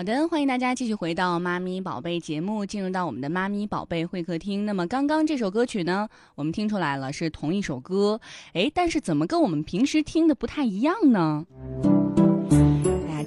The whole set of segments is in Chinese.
好的，欢迎大家继续回到妈咪宝贝节目，进入到我们的妈咪宝贝会客厅。那么刚刚这首歌曲呢，我们听出来了是同一首歌，哎，但是怎么跟我们平时听的不太一样呢？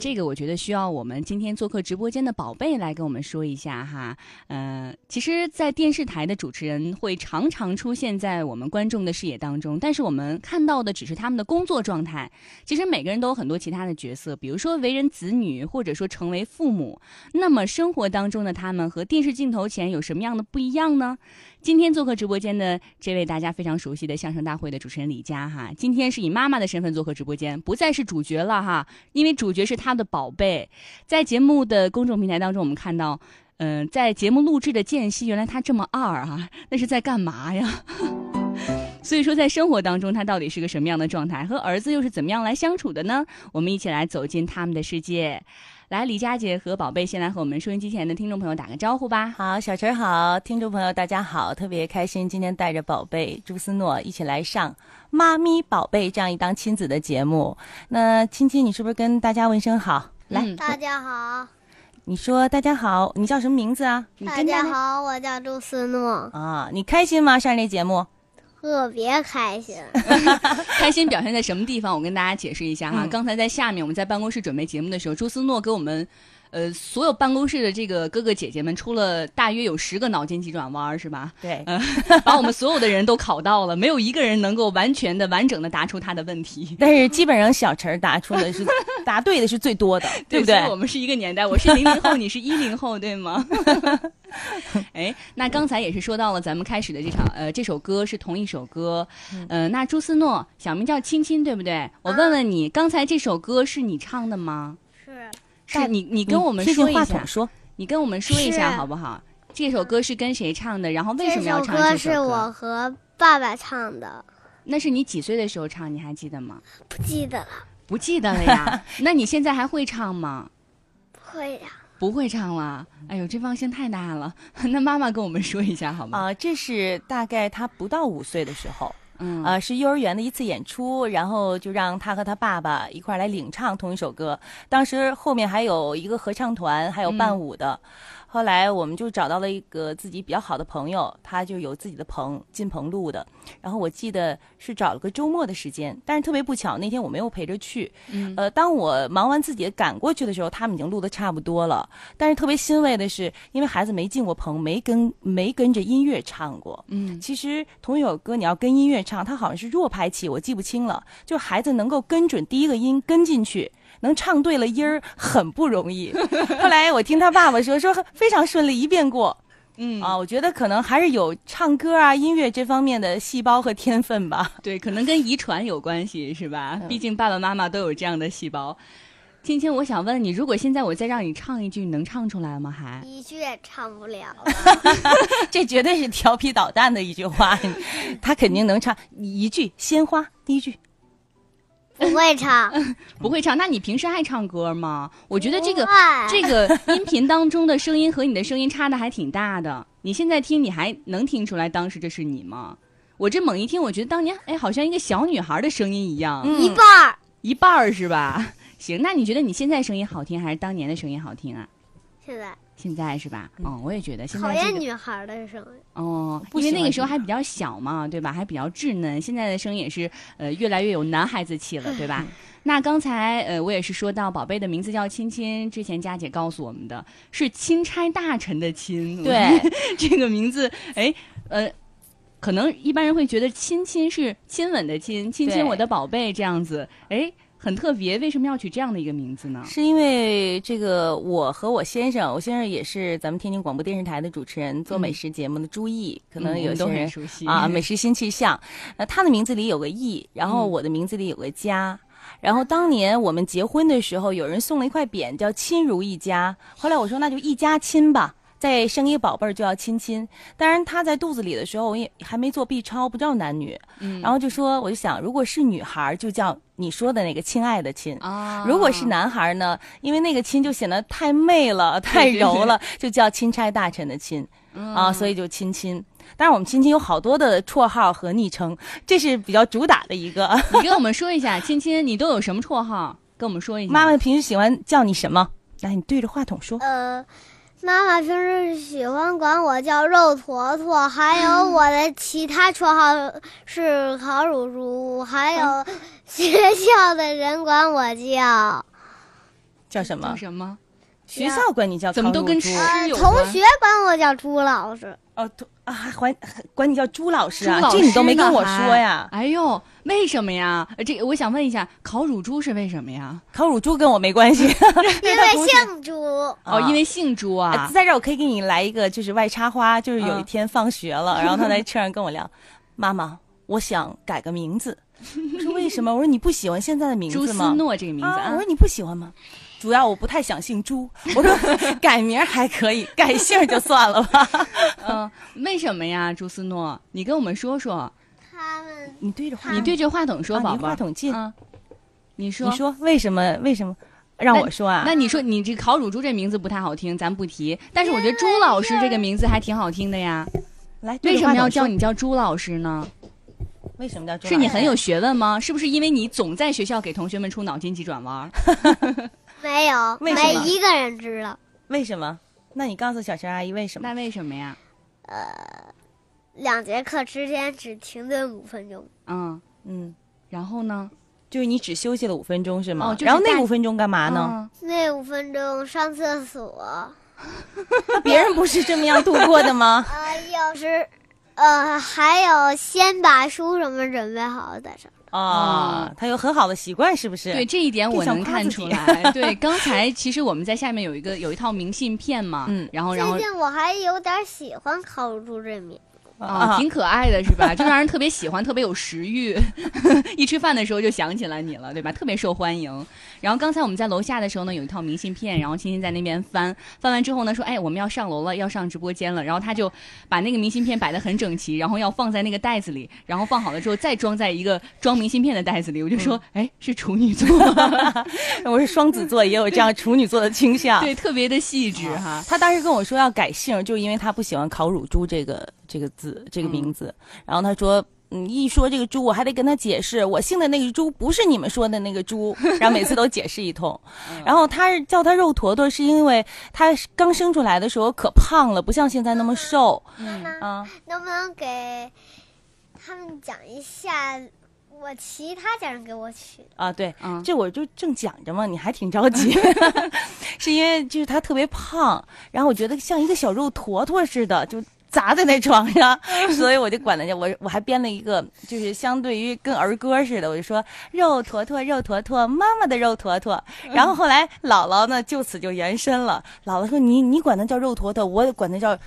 这个我觉得需要我们今天做客直播间的宝贝来跟我们说一下哈。嗯，其实，在电视台的主持人会常常出现在我们观众的视野当中，但是我们看到的只是他们的工作状态。其实每个人都有很多其他的角色，比如说为人子女，或者说成为父母。那么生活当中的他们和电视镜头前有什么样的不一样呢？今天做客直播间的这位大家非常熟悉的相声大会的主持人李佳哈，今天是以妈妈的身份做客直播间，不再是主角了哈，因为主角是他的宝贝。在节目的公众平台当中，我们看到，嗯，在节目录制的间隙，原来他这么二哈，那是在干嘛呀？所以说，在生活当中，他到底是个什么样的状态？和儿子又是怎么样来相处的呢？我们一起来走进他们的世界。来，李佳姐和宝贝先来和我们收音机前的听众朋友打个招呼吧。好，小陈好，听众朋友大家好，特别开心，今天带着宝贝朱思诺一起来上《妈咪宝贝》这样一档亲子的节目。那亲亲，你是不是跟大家问声好？来，大家好。你说大家好，你叫什么名字啊？大家好，我叫朱思诺。啊，你开心吗？上这节目？特别开心，开心表现在什么地方？我跟大家解释一下哈。刚才在下面我们在办公室准备节目的时候，朱思诺给我们。呃，所有办公室的这个哥哥姐姐们出了大约有十个脑筋急转弯，是吧？对，把我们所有的人都考到了，没有一个人能够完全的、完整的答出他的问题。但是基本上小陈答出的是答对的是最多的，对不对？我们是一个年代，我是零零后，你是一零后，对吗？哎，那刚才也是说到了咱们开始的这场，呃，这首歌是同一首歌，呃，那朱思诺小名叫青青，对不对？我问问你，刚才这首歌是你唱的吗？是你，你跟我们说一下，说，你跟我们说一下好不好？这首歌是跟谁唱的？然后为什么要唱这首歌？是我和爸爸唱的。那是你几岁的时候唱？你还记得吗？不记得了。不记得了呀？那你现在还会唱吗？不会呀。不会唱了。哎呦，这放心太大了。那妈妈跟我们说一下好吗？啊，这是大概他不到五岁的时候。嗯，呃，是幼儿园的一次演出，然后就让他和他爸爸一块来领唱同一首歌。当时后面还有一个合唱团，还有伴舞的。后来我们就找到了一个自己比较好的朋友，他就有自己的棚，进棚录的。然后我记得是找了个周末的时间，但是特别不巧，那天我没有陪着去。嗯。呃，当我忙完自己赶过去的时候，他们已经录的差不多了。但是特别欣慰的是，因为孩子没进过棚，没跟没跟着音乐唱过。嗯。其实同一首歌，你要跟音乐唱，它好像是弱拍器，我记不清了。就孩子能够跟准第一个音，跟进去。能唱对了音儿很不容易。后来我听他爸爸说，说非常顺利，一遍过。嗯啊，我觉得可能还是有唱歌啊、音乐这方面的细胞和天分吧。对，可能跟遗传有关系，是吧？毕竟爸爸妈妈都有这样的细胞。青青，我想问你，如果现在我再让你唱一句，你能唱出来吗？还一句也唱不了。这绝对是调皮捣蛋的一句话。他肯定能唱一句《鲜花》第一句。不会唱，不会唱。那你平时爱唱歌吗？我觉得这个这个音频当中的声音和你的声音差的还挺大的。你现在听，你还能听出来当时这是你吗？我这猛一听，我觉得当年哎，好像一个小女孩的声音一样，一半儿一半儿是吧？行，那你觉得你现在声音好听还是当年的声音好听啊？现在。现在是吧？嗯，我也觉得现在讨厌女孩的声音哦，因为那个时候还比较小嘛，对吧？还比较稚嫩。现在的声音也是呃越来越有男孩子气了，对吧？那刚才呃我也是说到宝贝的名字叫亲亲，之前佳姐告诉我们的是钦差大臣的钦，对 这个名字哎呃，可能一般人会觉得亲亲是亲吻的亲，亲亲我的宝贝这样子哎。很特别，为什么要取这样的一个名字呢？是因为这个，我和我先生，我先生也是咱们天津广播电视台的主持人，做美食节目的朱毅，可能有些人啊。美食新气象，那，他的名字里有个毅，然后我的名字里有个家，然后当年我们结婚的时候，有人送了一块匾，叫亲如一家。后来我说那就一家亲吧，再生一个宝贝儿就要亲亲。当然他在肚子里的时候，我也还没做 B 超，不知道男女，嗯，然后就说我就想，如果是女孩就叫。你说的那个亲爱的亲啊，如果是男孩呢？因为那个亲就显得太媚了，太柔了，就叫钦差大臣的亲啊，所以就亲亲。但是我们亲亲有好多的绰号和昵称，这是比较主打的一个。你跟我们说一下，亲亲，你都有什么绰号？跟我们说一下。妈妈平时喜欢叫你什么？来，你对着话筒说。呃，妈妈平时喜欢管我叫肉坨坨，还有我的其他绰号是烤乳猪，还有学校的人管我叫叫什么叫？什么？学校管你叫怎么都跟烤乳猪吃呃，有关同学管我叫朱老师。哦，同啊，还管管你叫朱老师啊？这你都没跟我说呀？哎呦，为什么呀？呃这个我想问一下，烤乳猪是为什么呀？烤乳猪跟我没关系。因为姓朱，哦，因为姓朱呃啊。在这儿我可以给你来一个，就是外插花，就是有一嗯天放学了，然后他在车上跟我聊，妈妈，我想改个名字。我说为什么？我说你不喜欢现在的名朱思字吗？诺这个名字啊啊我说，你不喜欢吗？主要我不太想姓朱。我说改名还可以，改姓就算了吧。嗯，为什么呀？朱思诺，你跟我们说说。他们你对着话，你对着话筒说，宝宝。话筒近啊。你说，你说为什么？为什么让我说啊？那你说你这烤乳猪这名字不太好听，咱不提。但是我觉得朱老师这个名字还挺好听的呀。来，为什么要？叫你叫朱老师呢？为什么叫朱老师？是你很有学问吗？是不是因为你总在学校给同学们出脑筋急转弯儿？没有，为什么没一个人知道。为什么？那你告诉小陈阿姨为什么？那为什么呀？呃两节课之间只停顿五分钟，嗯，嗯，然后呢？就是你只休息了五分钟是吗？哦就是然后那大五分钟干嘛呢？嗯那五分钟上厕所，那别人不是这么样度过的吗？呃，有时，呃，还有先把书什么准备好再上。啊，他有很好的习惯，是不是？对这一点我能看出来。对，刚才其实我们在下面有一个有一套明信片嘛，嗯然后然后最近我还有点喜欢烤乳猪这名，啊，挺可爱的是吧？就让人特别喜欢，特别有食欲，一吃饭的时候就想起来你了，对吧？特别受欢迎。然后刚才我们在楼下的时候呢，有一套明信片，然后青青在那边翻，翻完之后呢，说：“哎，我们要上楼了，要上直播间了。”然后他就把那个明信片摆得很整齐，然后要放在那个袋子里，然后放好了之后再装在一个装明信片的袋子里。我就说：“哎，是处女座，我是双子座，也有这样处女座的倾向。对，特别的细致哈。”他当时跟我说要改姓，就是因为他不喜欢烤乳猪这个这个字这个名字。然后他说，嗯，一说这个猪，我还得跟他解释，我姓的那个猪不是你们说的那个猪。然后每次都解释一通。然后他是叫他肉坨坨，是因为他刚生出来的时候可胖了，不像现在那么瘦。妈妈啊，能不能给他们讲一下我其他家人给我取的？啊，对，嗯这我就正讲着嘛，你还挺着急，是因为就是他特别胖，然后我觉得像一个小肉坨坨似的，就砸在那床上，所以我就管他叫我，我还编了一个，就是相对于跟儿歌似的，我就说肉坨坨，肉坨坨，妈妈的肉坨坨。然后后来姥姥呢，就此就延伸了，姥姥说你你管他叫肉坨坨，我管他叫。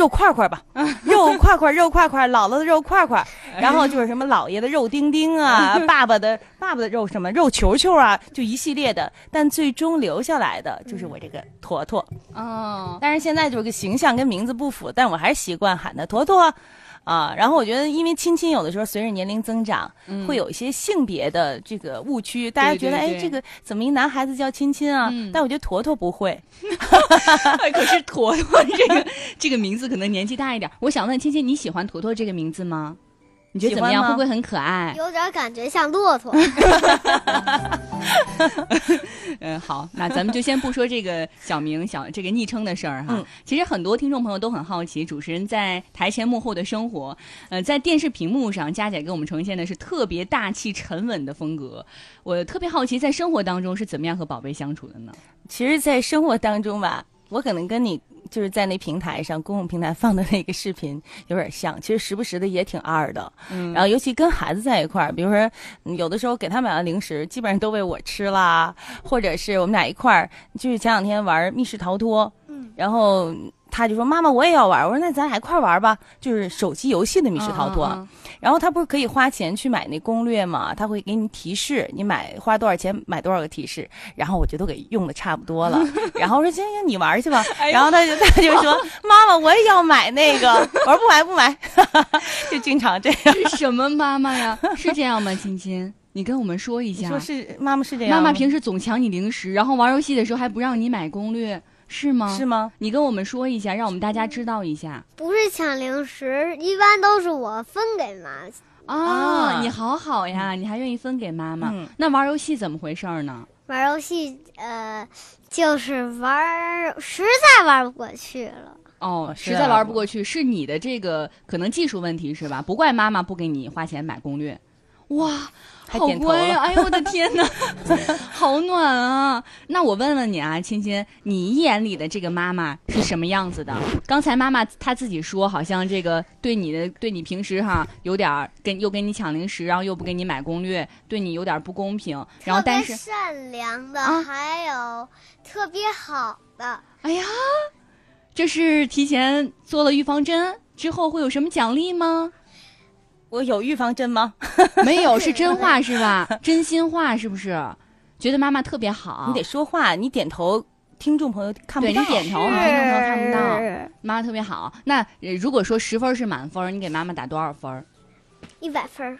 肉块块吧，肉块块，肉块块，姥姥的肉块块，然后就是什么姥爷的肉丁丁啊，爸爸的爸爸的肉什么肉球球啊，就一系列的，但最终留下来的就是我这个坨坨。哦，但是现在就是个形象跟名字不符，但我还是习惯喊他坨坨。啊，然后我觉得，因为亲亲有的时候随着年龄增长，会有一些性别的这个误区，大家觉得，哎，这个怎么一男孩子叫亲亲啊？嗯但我觉得坨坨不会，可是坨坨这个这个名字可能年纪大一点。我想问亲亲，你喜欢坨坨这个名字吗？你觉得怎么样？会不会很可爱？有点感觉像骆驼。嗯，好，那咱们就先不说这个小名、小这个昵称的事儿哈。嗯其实很多听众朋友都很好奇，主持人在台前幕后的生活。呃，在电视屏幕上，佳姐给我们呈现的是特别大气沉稳的风格。我特别好奇，在生活当中是怎么样和宝贝相处的呢？其实，在生活当中吧，我可能跟你就是在那平台上公共平台放的那个视频有点像，其实时不时的也挺二的。嗯然后尤其跟孩子在一块儿，比如说嗯有的时候给他买完零食，基本上都被我吃啦，或者是我们俩一块儿，就是前两天玩密室逃脱，嗯，然后他就说妈妈我也要玩，我说那咱俩一块儿玩吧，就是手机游戏的密室逃脱。嗯嗯然后他不是可以花钱去买那攻略吗？他会给你提示，你买花多少钱买多少个提示。然后我就都给用的差不多了。然后我说行行，你玩去吧。哎然后他就他就说 妈妈我也要买那个，我说不买不买，就经常这样。什么妈妈呀？是这样吗？亲亲，你跟我们说一下。说是妈妈是这样？妈妈平时总抢你零食，然后玩游戏的时候还不让你买攻略，是吗？是吗？你跟我们说一下，让我们大家知道一下。不是抢零食，一般都是我分给妈。啊，啊你好好呀，你还愿意分给妈妈。嗯那玩游戏怎么回事儿呢？玩游戏，呃，就是玩，实在玩不过去了。哦，实在玩不过去，是你的这个可能技术问题是吧？不怪妈妈不给你花钱买攻略。哇，好乖呀！哎呦，我的 天哪，好暖啊！那我问问你啊，亲亲，你眼里的这个妈妈是什么样子的？刚才妈妈她自己说，好像这个对你的，对你平时哈有点跟又跟你抢零食，然后又不给你买攻略，对你有点不公平。然后但是善良的，还有特别好的。哎呀，这是提前做了预防针之后会有什么奖励吗？我有预防针吗？没有，是真话 是吧？真心话是不是？觉得妈妈特别好，你得说话，你点头，听众朋友看不到。对你点头，听众朋友看不到。妈妈特别好。那如果说十分是满分，你给妈妈打多少分？一百分。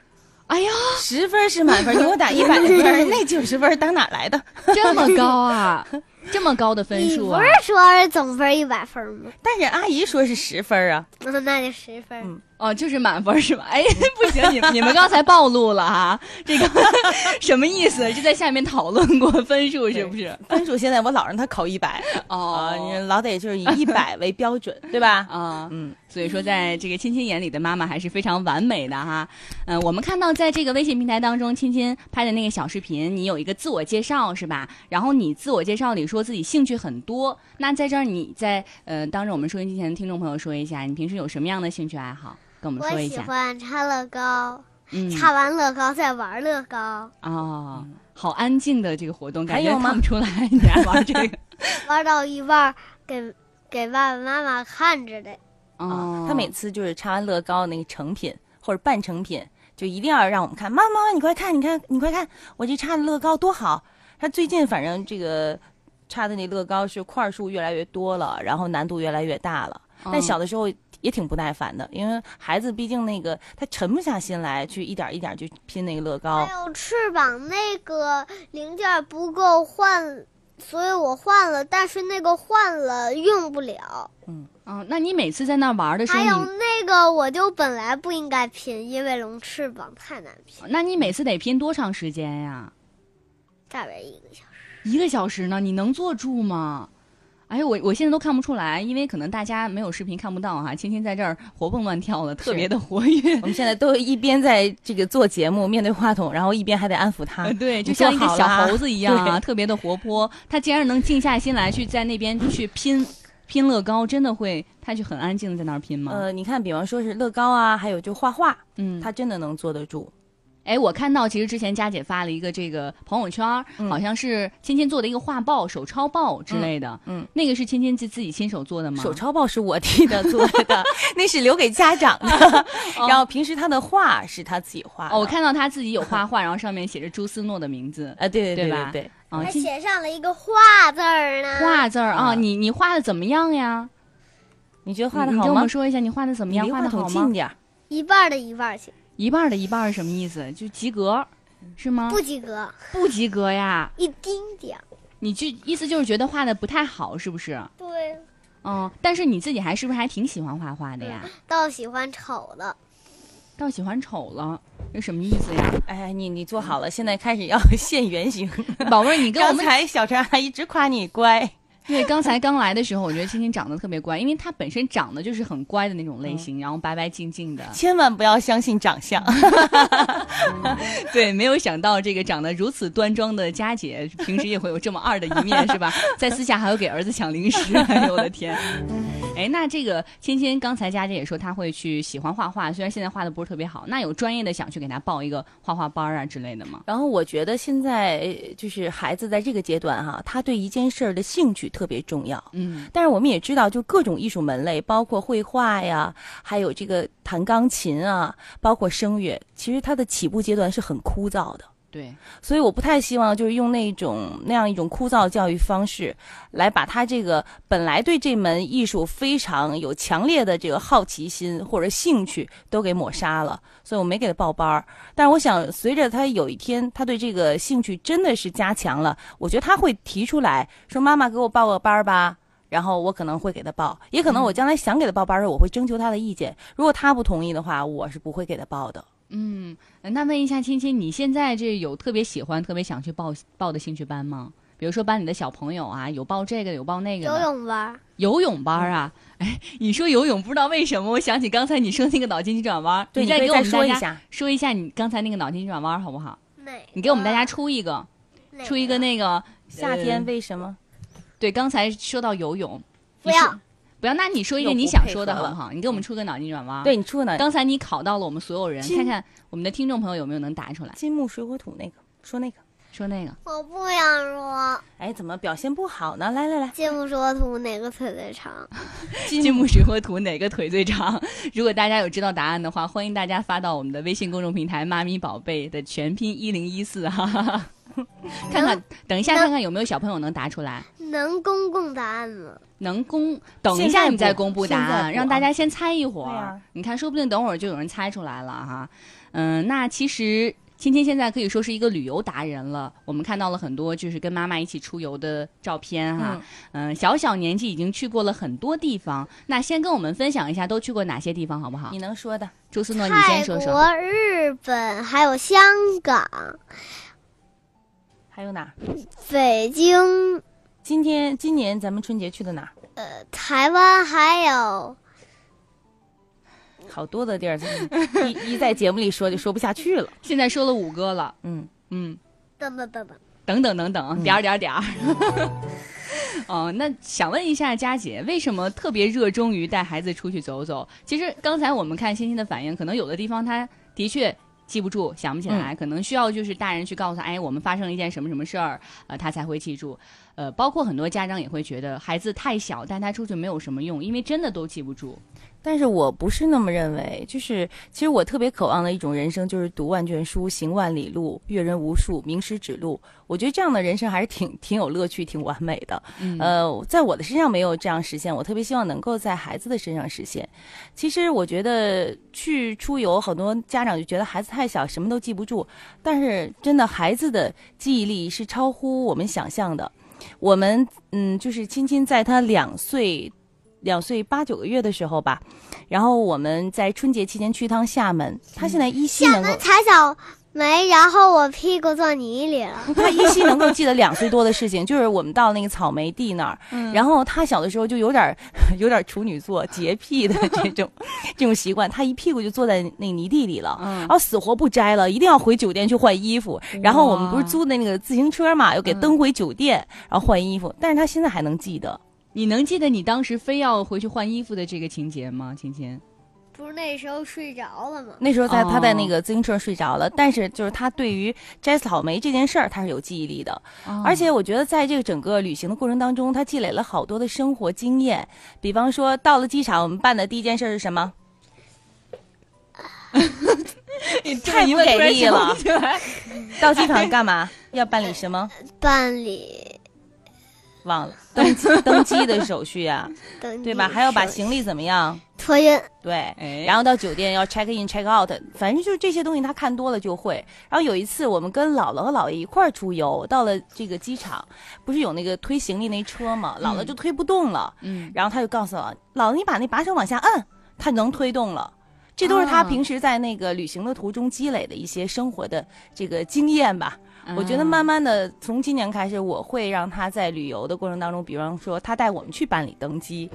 哎呀，十分是满分，你给我打一百分，那九十分打哪来的？这么高啊！这么高的分数啊！不是说总分一百分吗？但是阿姨说是十分啊。那那就十分。嗯，哦，就是满分是吧？哎，不行，你你们刚才暴露了哈，这个 什么意思？是在下面讨论过分数是不是？分数现在我老让他考一百哦，你老得就是以一百 为标准，对吧？啊，嗯。所以说，在这个亲亲眼里的妈妈还是非常完美的哈。嗯，我们看到在这个微信平台当中，亲亲拍的那个小视频，你有一个自我介绍是吧？然后你自我介绍里说自己兴趣很多。那在这儿，你在呃当着我们收音机前的听众朋友说一下，你平时有什么样的兴趣爱好？跟我们说一下。我喜欢插乐高，插完乐高再玩乐高。哦，好安静的这个活动，感觉看不出来你爱玩这个。玩到一半，给给爸爸妈妈看着的。哦，他每次就是插完乐高那个成品或者半成品，就一定要让我们看。妈妈，你快看，你看，你快看，我这插的乐高多好。他最近反正这个插的那乐高是块数越来越多了，然后难度越来越大了。但小的时候也挺不耐烦的，因为孩子毕竟那个他沉不下心来去一点一点去拼那个乐高。还有翅膀那个零件不够换。所以我换了，但是那个换了用不了。嗯嗯，那你每次在那玩的时候，还有那个我就本来不应该拼，因为龙翅膀太难拼。那你每次得拼多长时间呀？大约一个小时。一个小时呢？你能坐住吗？哎，我我现在都看不出来，因为可能大家没有视频看不到哈。青青在这儿活蹦乱跳的，特别的活跃。我们现在都一边在这个做节目，面对话筒，然后一边还得安抚他。对，就像一个小猴子一样啊，特别的活泼。他竟然能静下心来去在那边去拼拼乐高，真的会，他就很安静的在那儿拼吗？呃，你看，比方说是乐高啊，还有就画画，嗯，他真的能坐得住。哎，我看到其实之前佳姐发了一个这个朋友圈，好像是芊芊做的一个画报、手抄报之类的。嗯，那个是芊芊自自己亲手做的吗？手抄报是我替他做的，那是留给家长的。然后平时他的画是他自己画。哦，我看到他自己有画画，然后上面写着朱思诺的名字。啊，对对对对，还写上了一个画字儿呢。画字儿啊，你你画的怎么样呀？你觉得画的好吗？跟我们说一下，你画的怎么样？画的好吗？近点，一半的一半行。一半的一半是什么意思？就及格，是吗？不及格，不及格呀，一丁点儿。你就意思就是觉得画的不太好，是不是？对。嗯，但是你自己还是不是还挺喜欢画画的呀？倒喜欢丑了。倒喜欢丑了，这什么意思呀？哎，你你坐好了，现在开始要 现原形。宝贝儿，你跟我们刚才小陈阿姨直夸你乖。对，刚才刚来的时候，我觉得青青长得特别乖，因为她本身长得就是很乖的那种类型，然后白白净净的。千万不要相信长相。对，没有想到这个长得如此端庄的佳姐，平时也会有这么二的一面，是吧？在私下还要给儿子抢零食，哎呦我的天！哎，那这个芊芊刚才佳姐也说她会去喜欢画画，虽然现在画的不是特别好，那有专业的想去给她报一个画画班啊之类的吗？然后我觉得现在就是孩子在这个阶段哈，他对一件事儿的兴趣。特别重要，嗯，但是我们也知道，就各种艺术门类，包括绘画呀，还有这个弹钢琴啊，包括声乐，其实它的起步阶段是很枯燥的。对，所以我不太希望就是用那种那样一种枯燥教育方式，来把他这个本来对这门艺术非常有强烈的这个好奇心或者兴趣都给抹杀了。所以我没给他报班儿。但是我想，随着他有一天他对这个兴趣真的是加强了，我觉得他会提出来说：“妈妈，给我报个班儿吧。”然后我可能会给他报，也可能我将来想给他报班儿时，我会征求他的意见。如果他不同意的话，我是不会给他报的。嗯，那问一下青青，你现在这有特别喜欢、特别想去报报的兴趣班吗？比如说班里的小朋友啊，有报这个，有报那个。游泳班。游泳班啊？哎，你说游泳，不知道为什么，我想起刚才你说那个脑筋急转弯。对，你再给我们说一下，说一下你刚才那个脑筋急转弯好不好？你给我们大家出一个，出一个那个夏天为什么？对，刚才说到游泳。不要，不要。那你说一个你想说的好不好？你给我们出个脑筋转弯。对你出个脑。刚才你考到了我们所有人，看看我们的听众朋友有没有能答出来。金木水火土那个，说那个。说那个，我不想说。哎，怎么表现不好呢？来来来，金木水火土哪个腿最长？金木水火土哪个腿最长？如果大家有知道答案的话，欢迎大家发到我们的微信公众平台“妈咪宝贝”的全拼一零一四哈。看看，等一下看看有没有小朋友能答出来。能公共答案吗？能公，等一下你再公布答案，让大家先猜一会儿。你看，说不定等会儿就有人猜出来了哈。嗯，那其实。青青现在可以说是一个旅游达人了。我们看到了很多就是跟妈妈一起出游的照片哈。嗯，小小年纪已经去过了很多地方。那先跟我们分享一下都去过哪些地方好不好？你能说的，朱思诺，你先说说。泰国、日本，还有香港，还有哪？北京。今天今年咱们春节去的哪？呃，台湾还有。好多的地儿，一一在节目里说就说不下去了。现在说了五个了，嗯嗯，等等等等等等等等，点儿点儿点儿。哦，那想问一下佳姐，为什么特别热衷于带孩子出去走走？其实刚才我们看欣欣的反应，可能有的地方他的确记不住、想不起来，可能需要就是大人去告诉他，哎，我们发生了一件什么什么事儿，呃，他才会记住。呃，包括很多家长也会觉得孩子太小，带他出去没有什么用，因为真的都记不住。但是我不是那么认为，就是其实我特别渴望的一种人生，就是读万卷书，行万里路，阅人无数，名师指路。我觉得这样的人生还是挺挺有乐趣，挺完美的。呃，在我的身上没有这样实现，我特别希望能够在孩子的身上实现。其实我觉得去出游，很多家长就觉得孩子太小，什么都记不住。但是真的，孩子的记忆力是超乎我们想象的。我们嗯，就是亲亲在他两岁。两岁八九个月的时候吧，然后我们在春节期间去一趟厦门，他现在依稀能够踩小梅，然后我屁股坐泥里了。他依稀能够记得两岁多的事情，就是我们到那个草莓地那儿，然后他小的时候就有点 有点处女座洁癖的这种这种习惯，他一屁股就坐在那泥地里了，然后死活不摘了，一定要回酒店去换衣服。然后我们不是租的那个自行车嘛，又给蹬回酒店，然后换衣服。但是他现在还能记得。你能记得你当时非要回去换衣服的这个情节吗，晴晴？不是那时候睡着了吗？那时候在他在那个自行车睡着了，但是就是他对于摘草莓这件事儿他是有记忆力的，而且我觉得在这个整个旅行的过程当中，他积累了好多的生活经验。比方说到了机场，我们办的第一件事是什么？你太不给力了！到机场干嘛？要办理什么？办理。忘了登机登机的手续啊，对吧？还要把行李怎么样？托运。对，然后到酒店要 check in check out，反正就是这些东西他看多了就会。然后有一次我们跟姥姥和姥爷一块儿出游，到了这个机场，不是有那个推行李那车吗？姥姥就推不动了，嗯，然后他就告诉我，姥姥你把那把手往下摁，它能推动了。这都是他平时在那个旅行的途中积累的一些生活的这个经验吧。我觉得慢慢的，从今年开始，我会让他在旅游的过程当中，比方说他带我们去办理登机，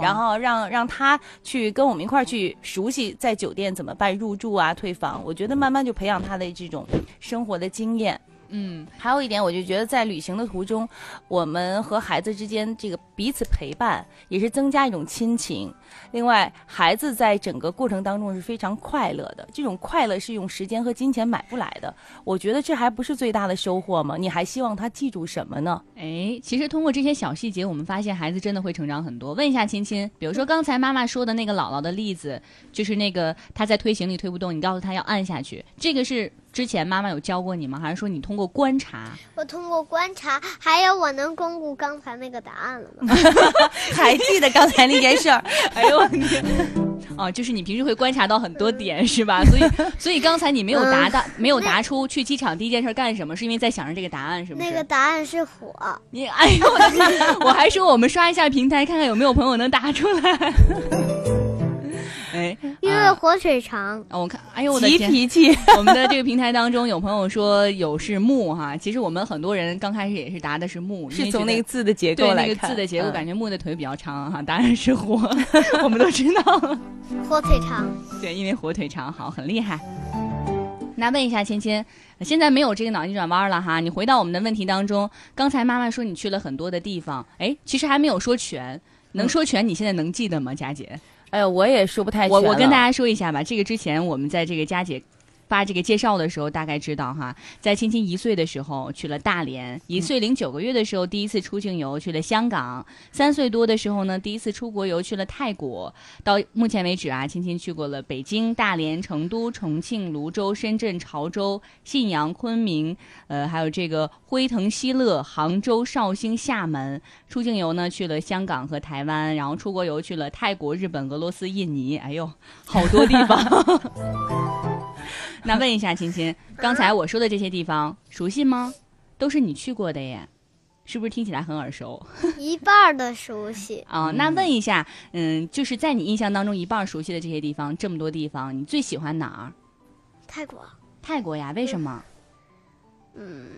然后让让他去跟我们一块儿去熟悉在酒店怎么办入住啊、退房。我觉得慢慢就培养他的这种生活的经验。嗯，还有一点，我就觉得在旅行的途中，我们和孩子之间这个彼此陪伴，也是增加一种亲情。另外，孩子在整个过程当中是非常快乐的，这种快乐是用时间和金钱买不来的。我觉得这还不是最大的收获吗？你还希望他记住什么呢？哎，其实通过这些小细节，我们发现孩子真的会成长很多。问一下亲亲，比如说刚才妈妈说的那个姥姥的例子，就是那个他在推行李推不动，你告诉他要按下去，这个是。之前妈妈有教过你吗？还是说你通过观察？我通过观察，还有我能公布刚才那个答案了吗？还记得刚才那件事儿？哎呦我天！哦，就是你平时会观察到很多点是吧？所以所以刚才你没有答到，没有答出去机场第一件事干什么，是因为在想着这个答案是不是？那个答案是火。你哎呦我的天！我还说我们刷一下平台，看看有没有朋友能答出来。哎，因为火腿肠。我看，哎呦我的急脾气。我们的这个平台当中有朋友说有是木哈，其实我们很多人刚开始也是答的是木，是从那个字的结构来看。那个字的结构，感觉木的腿比较长哈，答案是火。我们都知道，火腿肠。对，因为火腿肠好，很厉害。那问一下芊芊，现在没有这个脑筋转弯了哈，你回到我们的问题当中。刚才妈妈说你去了很多的地方，哎，其实还没有说全，能说全？你现在能记得吗，佳姐？哎呦，我也说不太清。我我跟大家说一下吧，这个之前我们在这个佳姐。发这个介绍的时候，大概知道哈，在青青一岁的时候去了大连，一岁零九个月的时候第一次出境游去了香港，三岁多的时候呢第一次出国游去了泰国。到目前为止啊，青青去过了北京、大连、成都、重庆、泸州、深圳、潮州、信阳、昆明，呃，还有这个辉腾、希勒、杭州、绍兴、厦门。出境游呢去了香港和台湾，然后出国游去了泰国、日本、俄罗斯、印尼，哎呦，好多地方。那问一下青青，刚才我说的这些地方熟悉吗？都是你去过的耶，是不是听起来很耳熟？一半的熟悉啊。那问一下，嗯，就是在你印象当中一半熟悉的这些地方，这么多地方，你最喜欢哪儿？泰国。泰国呀？为什么？嗯，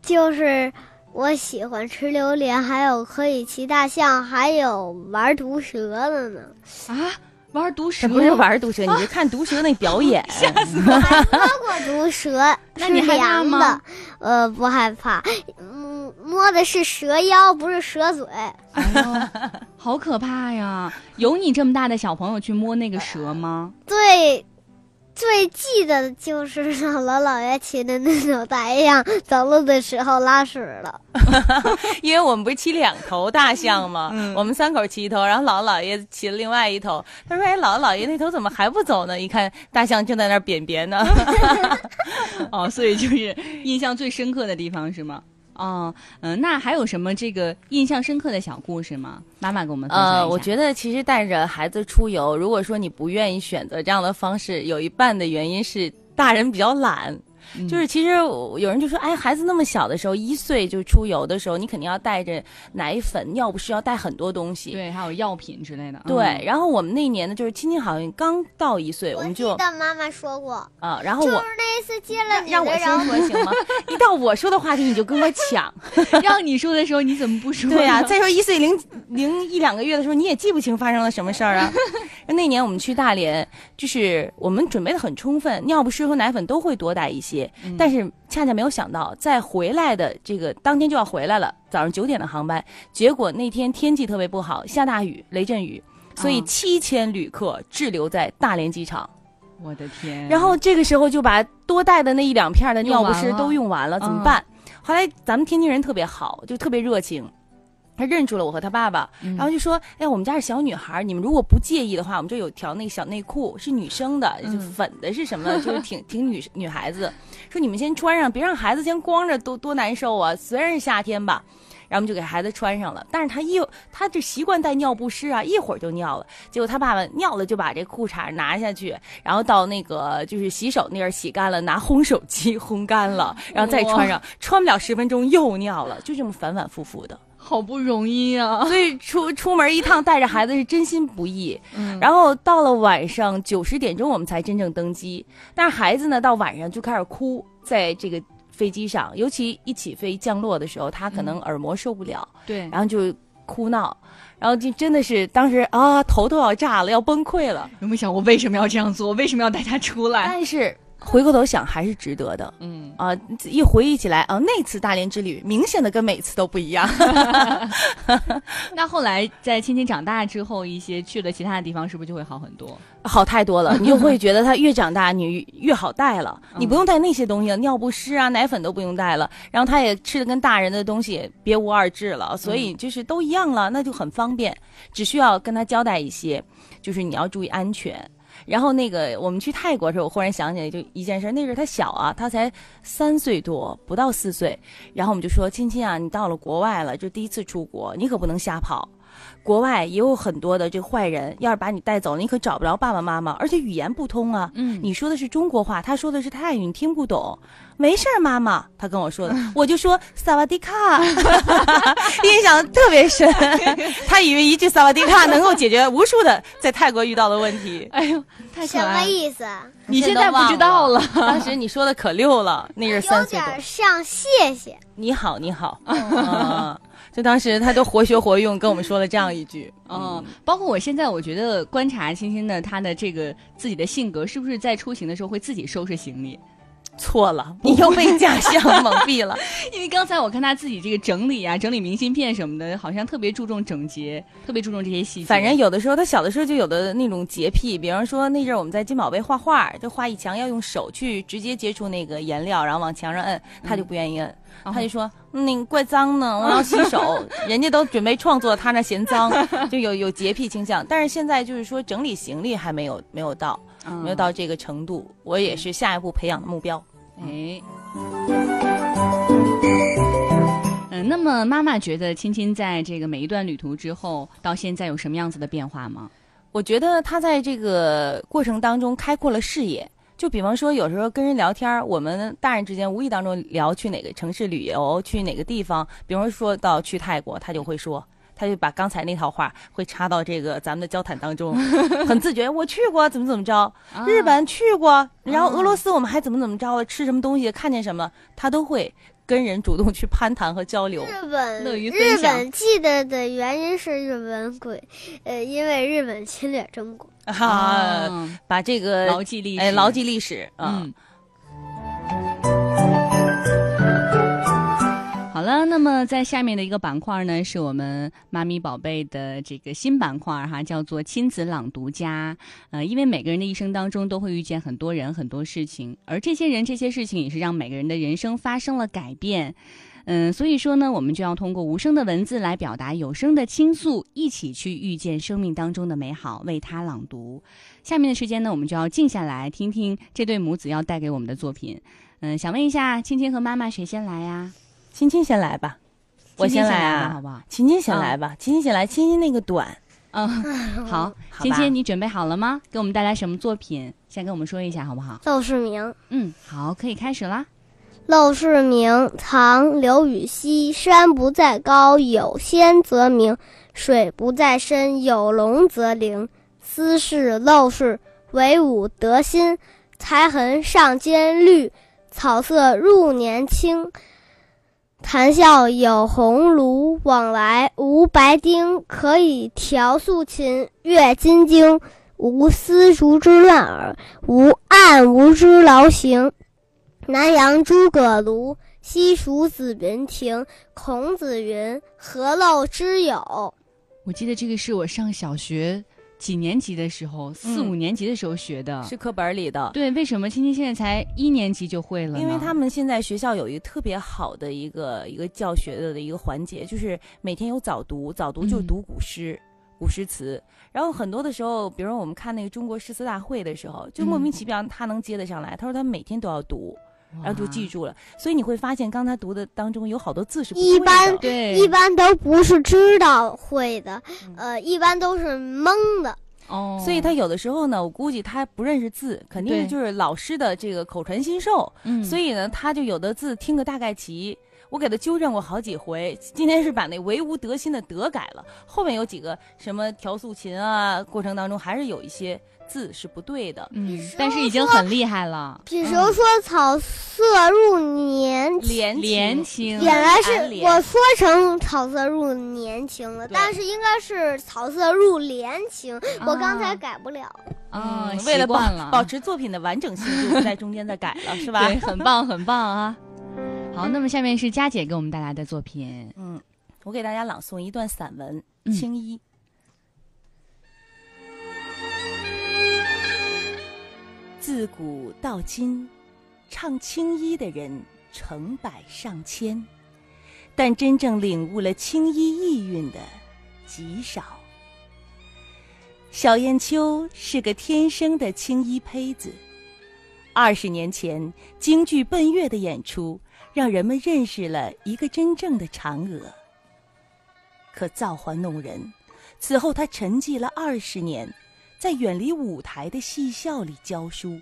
就是我喜欢吃榴莲，还有可以骑大象，还有玩毒蛇的呢。啊？玩毒蛇不是玩毒蛇，你是看毒蛇那表演。我还摸过毒蛇，那你害怕吗？呃，不害怕。嗯，摸的是蛇腰，不是蛇嘴。哎呦，好可怕呀！有你这么大的小朋友去摸那个蛇吗？对。最记得的就是姥姥姥爷骑的那头大象走路的时候拉屎了，因为我们不是骑两头大象吗？我们三口骑一头，然后姥姥姥爷骑了另外一头。他说：“哎，姥姥姥爷那头怎么还不走呢？一看大象正在那儿便便呢。”哦，所以就是印象最深刻的地方是吗？哦，嗯，那还有什么这个印象深刻的小故事吗？妈妈给我们分享。呃，我觉得其实带着孩子出游，如果说你不愿意选择这样的方式，有一半的原因是大人比较懒。就是其实有人就说，哎，孩子那么小的时候，一岁就出游的时候，你肯定要带着奶粉、尿不湿，要带很多东西。对，还有药品之类的。对，然后我们那年呢，就是青青好像刚到一岁，我们就。的妈妈说过。啊，然后我。就是那一次接了你让我先说行吗？一到我说的话题，你就跟我抢。让你说的时候，你怎么不说？对呀，再说一岁零零一两个月的时候，你也记不清发生了什么事儿啊。那年我们去大连，就是我们准备的很充分，尿不湿和奶粉都会多带一些，但是。恰恰没有想到，在回来的这个当天就要回来了，早上九点的航班。结果那天天气特别不好，下大雨，雷阵雨，所以七千旅客滞留在大连机场。我的天！然后这个时候就把多带的那一两片的尿不湿都用完了，怎么办？后来咱们天津人特别好，就特别热情。他认出了我和他爸爸，然后就说：“哎，我们家是小女孩，你们如果不介意的话，我们这有条那个小内裤，是女生的，就粉的是什么？就是挺挺女女孩子。说你们先穿上，别让孩子先光着，多多难受啊！虽然是夏天吧，然后我们就给孩子穿上了。但是他一他这习惯带尿不湿啊，一会儿就尿了。结果他爸爸尿了就把这裤衩拿下去，然后到那个就是洗手那儿洗干了，拿烘手机烘干了，然后再穿上，穿不了十分钟又尿了，就这么反反复复的。”好不容易啊，所以出出门一趟带着孩子是真心不易。嗯，然后到了晚上九十点钟，我们才真正登机。但是孩子呢，到晚上就开始哭，在这个飞机上，尤其一起飞降落的时候，他可能耳膜受不了，对，然后就哭闹，然后就真的是当时啊，头都要炸了，要崩溃了。有没有想过为什么要这样做？为什么要带他出来？但是。回过头想还是值得的，嗯啊，一回忆起来啊，那次大连之旅明显的跟每次都不一样。那后来在青青长大之后，一些去了其他的地方，是不是就会好很多？好太多了，你就会觉得他越长大，你越好带了。你不用带那些东西了，尿不湿啊、奶粉都不用带了。然后他也吃的跟大人的东西别无二致了，所以就是都一样了，那就很方便。只需要跟他交代一些，就是你要注意安全。然后那个我们去泰国的时候，我忽然想起来就一件事，那时候他小啊，他才三岁多，不到四岁。然后我们就说：“亲亲啊，你到了国外了，就第一次出国，你可不能瞎跑。”国外也有很多的这个坏人，要是把你带走了，你可找不着爸爸妈妈，而且语言不通啊。嗯，你说的是中国话，他说的是泰语，你听不懂。没事儿，妈妈，他跟我说的，我就说萨瓦迪卡，印象特别深。他以为一句萨瓦迪卡能够解决无数的在泰国遇到的问题。哎呦，太什么意思？你现在不知道了。当时你说的可溜了，那是三岁有点像谢谢。你好，你好。就当时他都活学活用跟我们说了这样一句，嗯，包括我现在，我觉得观察欣欣的他的这个自己的性格，是不是在出行的时候会自己收拾行李？错了，你又被假象蒙蔽了。因为刚才我看他自己这个整理啊，整理明信片什么的，好像特别注重整洁，特别注重这些细节。反正有的时候他小的时候就有的那种洁癖，比方说那阵我们在金宝贝画画，就画一墙要用手去直接接触那个颜料，然后往墙上摁，他就不愿意摁。他就说：“你怪脏呢，我要洗手。”人家都准备创作，他那嫌脏，就有有洁癖倾向。但是现在就是说整理行李还没有没有到，没有到这个程度。我也是下一步培养的目标。哎，嗯，那么妈妈觉得青青在这个每一段旅途之后，到现在有什么样子的变化吗？我觉得他在这个过程当中开阔了视野。就比方说，有时候跟人聊天，我们大人之间无意当中聊去哪个城市旅游，去哪个地方，比方说到去泰国，他就会说，他就把刚才那套话会插到这个咱们的交谈当中，很自觉。我去过，怎么怎么着，日本去过，然后俄罗斯我们还怎么怎么着了，吃什么东西，看见什么，他都会。跟人主动去攀谈和交流，日本乐于日本记得的原因是日本鬼，呃，因为日本侵略中国啊，把这个牢记历史，哎，牢记历史，嗯。好了，那么在下面的一个板块呢，是我们妈咪宝贝的这个新板块哈，叫做亲子朗读家。呃，因为每个人的一生当中都会遇见很多人、很多事情，而这些人、这些事情也是让每个人的人生发生了改变。嗯，所以说呢，我们就要通过无声的文字来表达有声的倾诉，一起去遇见生命当中的美好，为他朗读。下面的时间呢，我们就要静下来听听这对母子要带给我们的作品。嗯，想问一下，青青和妈妈谁先来呀？青青先来吧，我先来啊，好不好？青青先来吧，青青先来，青青那个短，嗯，好，青青你准备好了吗？给我们带来什么作品？先跟我们说一下好不好？陋室铭，嗯，好，可以开始啦。陋室铭，唐·刘禹锡。山不在高，有仙则名；水不在深，有龙则灵。斯是陋室，惟吾德馨。苔痕上阶绿，草色入帘青。谈笑有鸿儒，往来无白丁。可以调素琴，阅金经。无丝竹之乱耳，无案牍之劳形。南阳诸葛庐，西蜀子云亭。孔子云：“何陋之有？”我记得这个是我上小学。几年级的时候，四五年级的时候学的，是课本里的。对，为什么青青现在才一年级就会了？因为他们现在学校有一个特别好的一个一个教学的的一个环节，就是每天有早读，早读就是读古诗、古诗词。然后很多的时候，比如说我们看那个中国诗词大会的时候，就莫名其妙他能接得上来。他说他每天都要读。然后就记住了，所以你会发现，刚才读的当中有好多字是一般对，一般都不是知道会的，呃，一般都是蒙的哦。所以他有的时候呢，我估计他不认识字，肯定就是老师的这个口传心授，嗯，所以呢，他就有的字听个大概齐。我给他纠正过好几回，今天是把那唯吾德馨的德改了，后面有几个什么调素琴啊，过程当中还是有一些。字是不对的，嗯，但是已经很厉害了。比如说“草色入年年年青”，原来是我说成“草色入年青”了，但是应该是“草色入帘青”。我刚才改不了。啊，为了保保持作品的完整性，就不在中间再改了，是吧？对，很棒，很棒啊！好，那么下面是佳姐给我们带来的作品。嗯，我给大家朗诵一段散文《青衣》。自古到今，唱青衣的人成百上千，但真正领悟了青衣意蕴的极少。小燕秋是个天生的青衣胚子。二十年前，京剧《奔月》的演出，让人们认识了一个真正的嫦娥。可造化弄人，此后，他沉寂了二十年，在远离舞台的戏校里教书。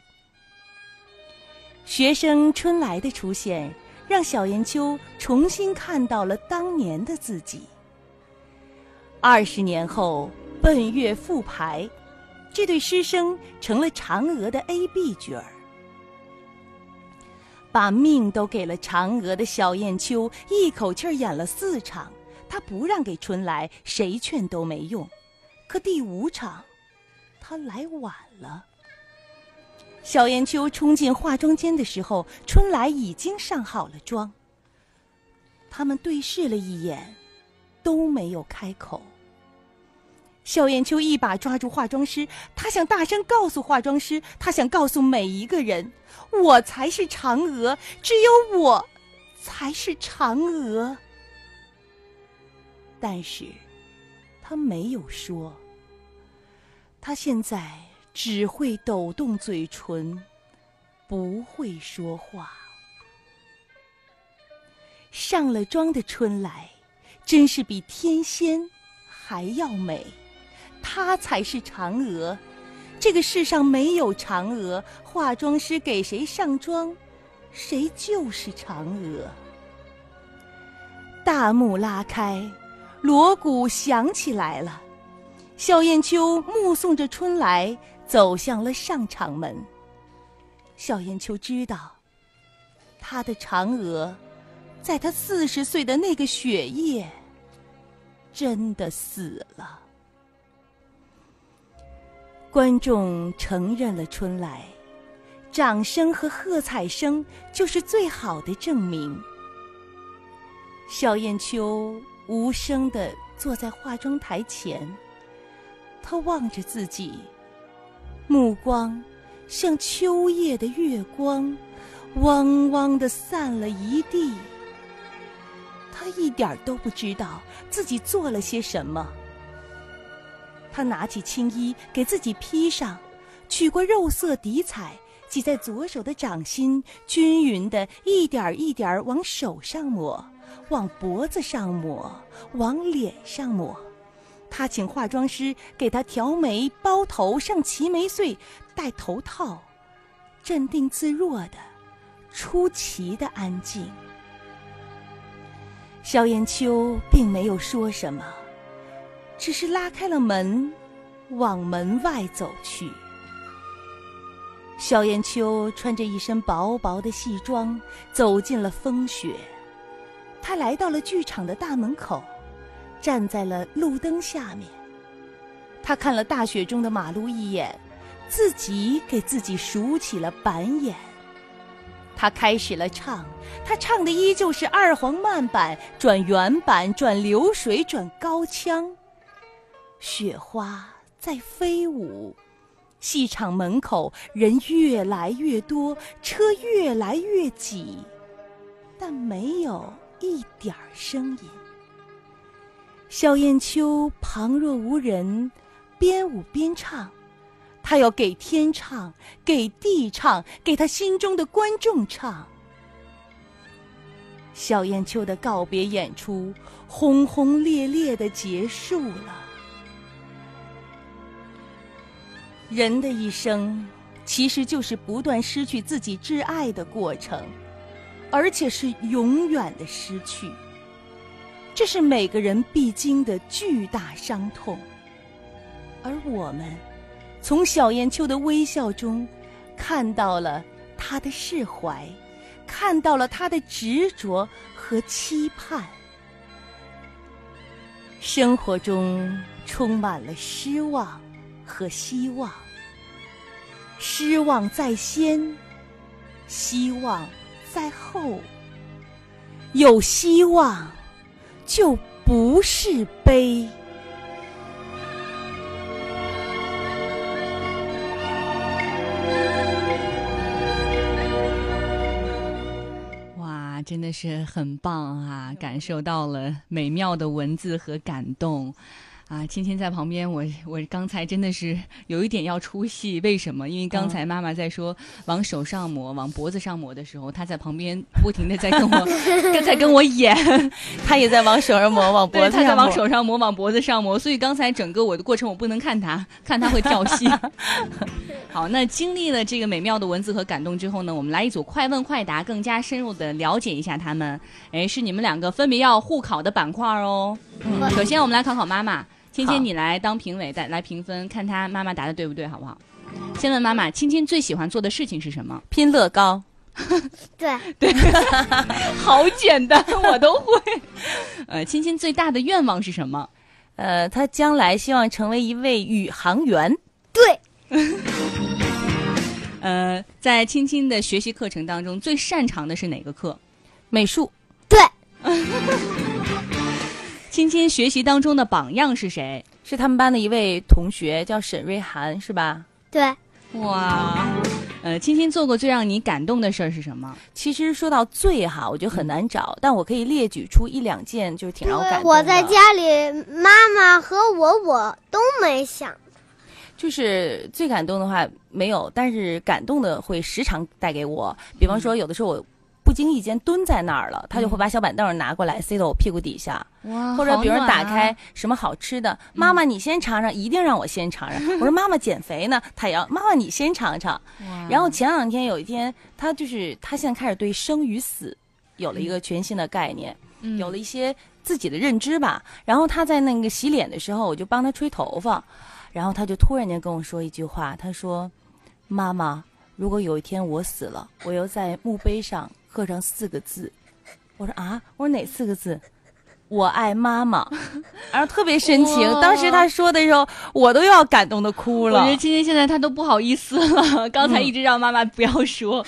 学生春来的出现，让小燕秋重新看到了当年的自己。二十年后，奔月复排，这对师生成了嫦娥的 A、B 角儿。把命都给了嫦娥的小燕秋，一口气演了四场。他不让给春来，谁劝都没用。可第五场，他来晚了。小燕秋冲进化妆间的时候，春来已经上好了妆。他们对视了一眼，都没有开口。小燕秋一把抓住化妆师，她想大声告诉化妆师，她想告诉每一个人：我才是嫦娥，只有我，才是嫦娥。但是，他没有说。他现在只会抖动嘴唇，不会说话。上了妆的春来，真是比天仙还要美。她才是嫦娥，这个世上没有嫦娥。化妆师给谁上妆，谁就是嫦娥。大幕拉开。锣鼓响起来了，小燕秋目送着春来走向了上场门。小燕秋知道，她的嫦娥，在她四十岁的那个雪夜，真的死了。观众承认了春来，掌声和喝彩声就是最好的证明。小燕秋。无声的坐在化妆台前，他望着自己，目光像秋夜的月光，汪汪的散了一地。他一点都不知道自己做了些什么。他拿起青衣给自己披上，取过肉色底彩，挤在左手的掌心，均匀的一点一点往手上抹。往脖子上抹，往脸上抹。他请化妆师给他调眉、包头、上齐眉穗、戴头套，镇定自若的，出奇的安静。萧炎秋并没有说什么，只是拉开了门，往门外走去。萧炎秋穿着一身薄薄的戏装，走进了风雪。他来到了剧场的大门口，站在了路灯下面。他看了大雪中的马路一眼，自己给自己数起了板眼。他开始了唱，他唱的依旧是二黄慢板转原板转流水转高腔。雪花在飞舞，戏场门口人越来越多，车越来越挤，但没有。一点儿声音。小燕秋旁若无人，边舞边唱，他要给天唱，给地唱，给他心中的观众唱。小燕秋的告别演出轰轰烈烈的结束了。人的一生，其实就是不断失去自己挚爱的过程。而且是永远的失去，这是每个人必经的巨大伤痛。而我们，从小燕秋的微笑中，看到了他的释怀，看到了他的执着和期盼。生活中充满了失望和希望，失望在先，希望。在后，有希望，就不是悲。哇，真的是很棒啊！感受到了美妙的文字和感动。啊，青青在旁边，我我刚才真的是有一点要出戏，为什么？因为刚才妈妈在说往手上抹、往脖子上抹的时候，她在旁边不停的在跟我，在跟我演，她也在往手上抹、往脖子上抹，在往手上抹、往脖子上抹，所以刚才整个我的过程我不能看她，看她会跳戏。好，那经历了这个美妙的文字和感动之后呢，我们来一组快问快答，更加深入的了解一下他们。哎，是你们两个分别要互考的板块哦。嗯，首先我们来考考妈妈。芊芊，你来当评委，来来评分，看他妈妈答的对不对，好不好？先问妈妈，芊芊最喜欢做的事情是什么？拼乐高。对 对，好简单，我都会。呃，芊芊最大的愿望是什么？呃，她将来希望成为一位宇航员。对。呃，在芊芊的学习课程当中，最擅长的是哪个课？美术。对。芊芊学习当中的榜样是谁？是他们班的一位同学，叫沈瑞涵，是吧？对。哇，呃，芊芊做过最让你感动的事儿是什么？其实说到最哈，我觉得很难找，但我可以列举出一两件，就是挺让我感动的。我在家里，妈妈和我我都没想。就是最感动的话没有，但是感动的会时常带给我。比方说，有的时候我。不经意间蹲在那儿了，他就会把小板凳拿过来塞到我屁股底下，或者比如打开什么好吃的，妈妈你先尝尝，一定让我先尝尝。我说妈妈减肥呢，他也要妈妈你先尝尝。然后前两天有一天，他就是他现在开始对生与死有了一个全新的概念，有了一些自己的认知吧。然后他在那个洗脸的时候，我就帮他吹头发，然后他就突然间跟我说一句话，他说：“妈妈，如果有一天我死了，我要在墓碑上。”刻上四个字，我说啊，我说哪四个字？我爱妈妈，然后特别深情。当时他说的时候，我都要感动的哭了。我觉得今天现在他都不好意思了，刚才一直让妈妈不要说，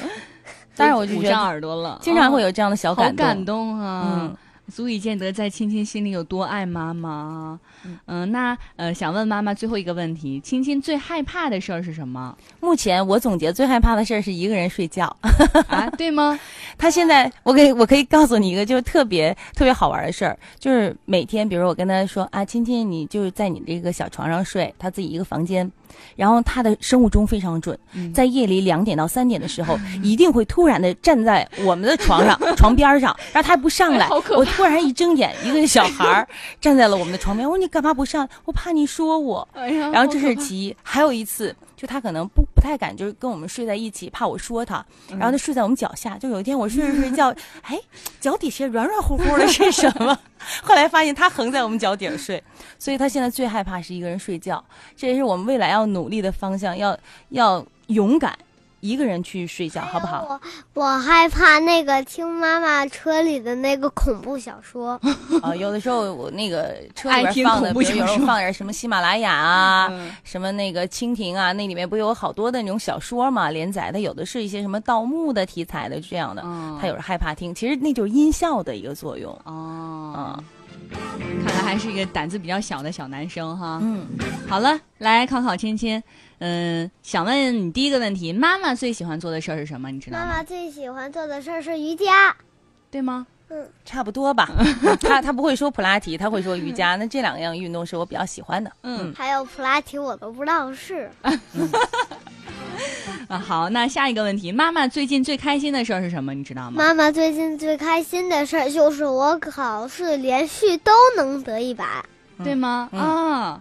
但是我就捂上耳朵了。经常会有这样的小感动，好感动啊！足以见得在青青心里有多爱妈妈。嗯，那呃，想问妈妈最后一个问题：亲亲最害怕的事儿是什么？目前我总结最害怕的事儿是一个人睡觉 啊，对吗？他现在，我可以我可以告诉你一个，就是特别特别好玩的事儿，就是每天，比如我跟他说啊，亲亲，你就是在你这个小床上睡，他自己一个房间。然后他的生物钟非常准，在夜里两点到三点的时候，一定会突然的站在我们的床上 床边上，然后他还不上来。我突然一睁眼，一个小孩儿站在了我们的床边。我说你干嘛不上？我怕你说我。然后这是其一，还有一次，就他可能不不太敢，就是跟我们睡在一起，怕我说他。然后他睡在我们脚下。就有一天我睡着睡觉，哎，脚底下软软乎乎的是什么？后来发现他横在我们脚底下睡，所以他现在最害怕是一个人睡觉。这也是我们未来要努力的方向，要要勇敢。一个人去睡觉，好不好？我我害怕那个听妈妈车里的那个恐怖小说。啊，有的时候我那个车里边放的，比如有时候放点什么喜马拉雅啊，什么那个蜻蜓啊，那里面不有好多的那种小说嘛，连载的，有的是一些什么盗墓的题材的这样的，他有时害怕听，其实那就是音效的一个作用。哦，看来还是一个胆子比较小的小男生哈。嗯，好了，来考考芊芊。嗯，想问你第一个问题，妈妈最喜欢做的事儿是什么？你知道吗？妈妈最喜欢做的事儿是瑜伽，对吗？嗯，差不多吧。他他不会说普拉提，他会说瑜伽。那这两样运动是我比较喜欢的。嗯，还有普拉提我都不知道是。啊，好，那下一个问题，妈妈最近最开心的事儿是什么？你知道吗？妈妈最近最开心的事儿就是我考试连续都能得一百，对吗？啊。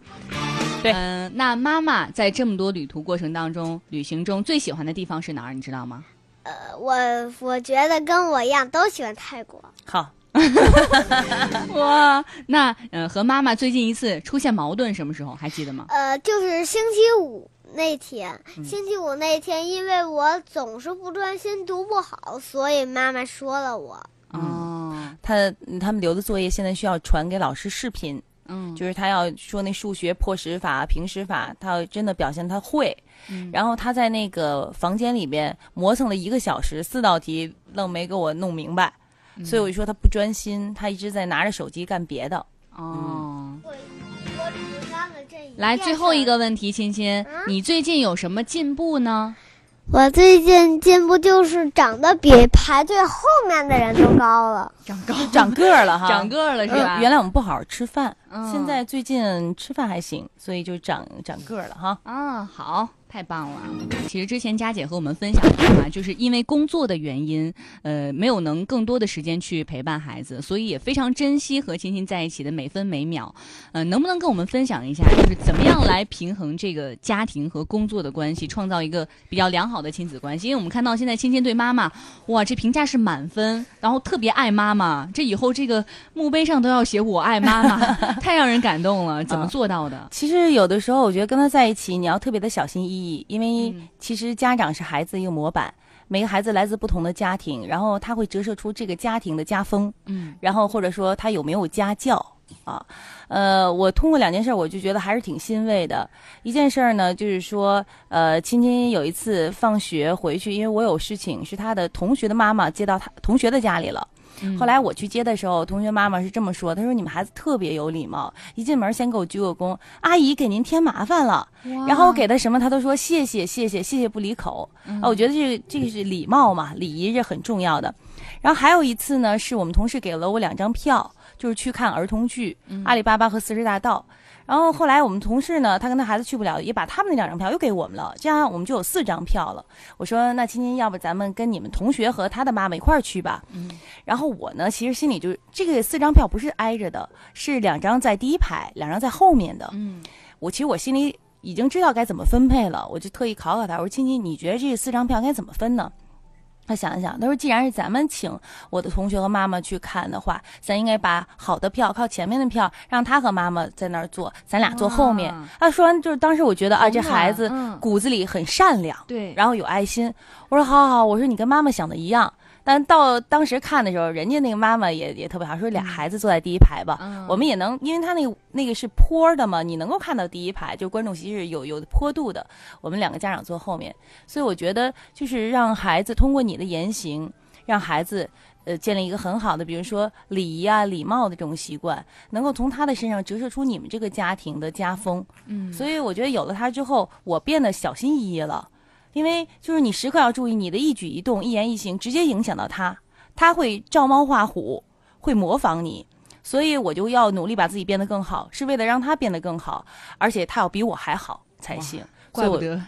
对，嗯，那妈妈在这么多旅途过程当中，旅行中最喜欢的地方是哪儿？你知道吗？呃，我我觉得跟我一样都喜欢泰国。好，哇，那呃，和妈妈最近一次出现矛盾什么时候？还记得吗？呃，就是星期五那天。星期五那天，因为我总是不专心读不好，所以妈妈说了我。哦，他他们留的作业现在需要传给老师视频。嗯，就是他要说那数学破十法、平时法，他要真的表现他会。然后他在那个房间里边磨蹭了一个小时，四道题愣没给我弄明白，所以我就说他不专心，他一直在拿着手机干别的。哦，来最后一个问题，亲亲，你最近有什么进步呢？我最近进步就是长得比排队后面的人都高了，长高 长个儿了哈，长个儿了是吧？原来我们不好好吃饭现在最近吃饭还行，所以就长长个儿了哈。啊，好。太棒了！其实之前佳姐和我们分享过嘛，就是因为工作的原因，呃，没有能更多的时间去陪伴孩子，所以也非常珍惜和亲亲在一起的每分每秒。呃，能不能跟我们分享一下，就是怎么样来平衡这个家庭和工作的关系，创造一个比较良好的亲子关系？因为我们看到现在亲亲对妈妈，哇，这评价是满分，然后特别爱妈妈，这以后这个墓碑上都要写我爱妈妈，太让人感动了。怎么做到的？其实有的时候，我觉得跟他在一起，你要特别的小心翼翼。因为其实家长是孩子一个模板，每个孩子来自不同的家庭，然后他会折射出这个家庭的家风，嗯，然后或者说他有没有家教啊，呃，我通过两件事，我就觉得还是挺欣慰的。一件事儿呢，就是说，呃，亲亲有一次放学回去，因为我有事情，是他的同学的妈妈接到他同学的家里了。后来我去接的时候，同学妈妈是这么说：“她说你们孩子特别有礼貌，一进门先给我鞠个躬，阿姨给您添麻烦了。然后我给他什么，他都说谢谢谢谢谢谢不离口。啊，我觉得这个这个是礼貌嘛，礼仪是很重要的。然后还有一次呢，是我们同事给了我两张票，就是去看儿童剧《阿里巴巴和四十大盗》。”然后后来我们同事呢，他跟他孩子去不了，也把他们那两张票又给我们了，这样我们就有四张票了。我说那青青，要不咱们跟你们同学和他的妈妈一块儿去吧。嗯。然后我呢，其实心里就这个四张票不是挨着的，是两张在第一排，两张在后面的。嗯。我其实我心里已经知道该怎么分配了，我就特意考考他，我说亲亲，你觉得这四张票该怎么分呢？他想一想，他说：“既然是咱们请我的同学和妈妈去看的话，咱应该把好的票靠前面的票，让他和妈妈在那儿坐，咱俩坐后面。”他说完，就是当时我觉得啊，这孩子骨子里很善良，对，然后有爱心。我说：“好好好，我说你跟妈妈想的一样。”但到当时看的时候，人家那个妈妈也也特别好，说俩孩子坐在第一排吧，我们也能，因为他那个那个是坡的嘛，你能够看到第一排，就观众席是有有坡度的。我们两个家长坐后面，所以我觉得就是让孩子通过你的言行，让孩子呃建立一个很好的，比如说礼仪啊、礼貌的这种习惯，能够从他的身上折射出你们这个家庭的家风。嗯，所以我觉得有了他之后，我变得小心翼翼了。因为就是你时刻要注意你的一举一动、一言一行，直接影响到他，他会照猫画虎，会模仿你，所以我就要努力把自己变得更好，是为了让他变得更好，而且他要比我还好才行。怪不得。